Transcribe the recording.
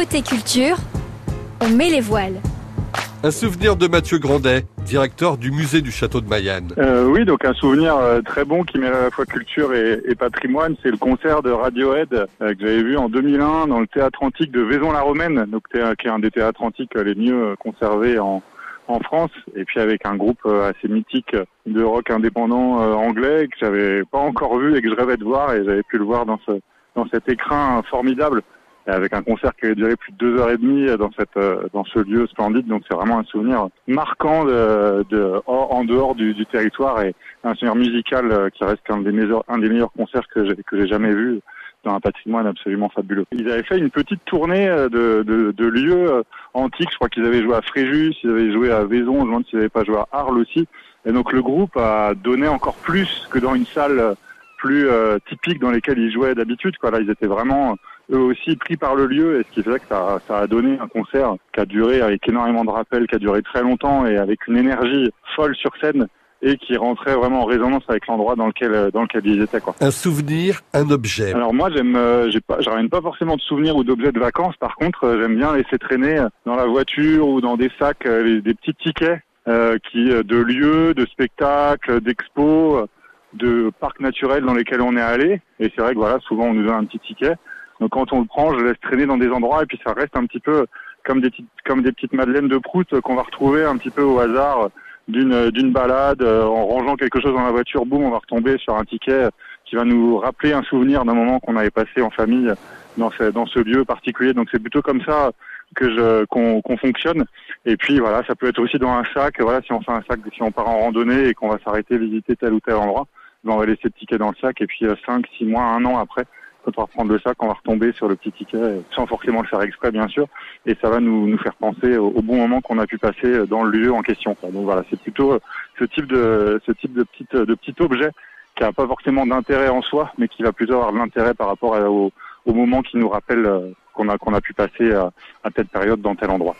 Côté culture, on met les voiles. Un souvenir de Mathieu Grandet, directeur du musée du château de Mayenne. Euh, oui, donc un souvenir euh, très bon qui mêle à la fois culture et, et patrimoine, c'est le concert de Radiohead euh, que j'avais vu en 2001 dans le théâtre antique de Vaison-la-Romaine, donc qui est un des théâtres antiques les mieux conservés en, en France, et puis avec un groupe assez mythique de rock indépendant anglais que j'avais pas encore vu et que je rêvais de voir, et j'avais pu le voir dans ce dans cet écrin formidable avec un concert qui avait duré plus de deux heures et demie dans cette euh, dans ce lieu splendide. Donc c'est vraiment un souvenir marquant de, de en dehors du, du territoire et un souvenir musical euh, qui reste un des meilleurs un des meilleurs concerts que j'ai que j'ai jamais vu dans un patrimoine absolument fabuleux. Ils avaient fait une petite tournée euh, de, de, de lieux euh, antiques. Je crois qu'ils avaient joué à Fréjus, ils avaient joué à Vaison. Je me demande s'ils n'avaient pas joué à Arles aussi. Et donc le groupe a donné encore plus que dans une salle euh, plus euh, typique dans lesquelles ils jouaient d'habitude. Quoi. Là, ils étaient vraiment eux aussi pris par le lieu et ce qui fait que ça, ça a donné un concert qui a duré avec énormément de rappels, qui a duré très longtemps et avec une énergie folle sur scène et qui rentrait vraiment en résonance avec l'endroit dans lequel dans lequel ils étaient quoi. Un souvenir, un objet. Alors moi j'aime euh, j'ai pas je ramène pas forcément de souvenirs ou d'objets de vacances par contre euh, j'aime bien laisser traîner euh, dans la voiture ou dans des sacs euh, des petits tickets euh, qui euh, de lieux, de spectacles, d'expos, euh, de parcs naturels dans lesquels on est allé et c'est vrai que voilà souvent on nous donne un petit ticket donc quand on le prend je laisse traîner dans des endroits et puis ça reste un petit peu comme des petites comme des petites madeleines de prout qu'on va retrouver un petit peu au hasard d'une d'une balade euh, en rangeant quelque chose dans la voiture boum on va retomber sur un ticket qui va nous rappeler un souvenir d'un moment qu'on avait passé en famille dans ce, dans ce lieu particulier. Donc c'est plutôt comme ça que je qu'on qu'on fonctionne. Et puis voilà, ça peut être aussi dans un sac. Voilà, si on fait un sac, si on part en randonnée et qu'on va s'arrêter visiter tel ou tel endroit, on va laisser le ticket dans le sac. Et puis euh, cinq, six mois, un an après, quand on va reprendre le sac, on va retomber sur le petit ticket, euh, sans forcément le faire exprès bien sûr. Et ça va nous nous faire penser au, au bon moment qu'on a pu passer dans le lieu en question. Donc voilà, c'est plutôt euh, ce type de ce type de petite de petit objet qui a pas forcément d'intérêt en soi, mais qui va plutôt avoir de l'intérêt par rapport au, au moment qui nous rappelle euh, qu'on a qu'on a pu passer à, à telle période dans tel endroit.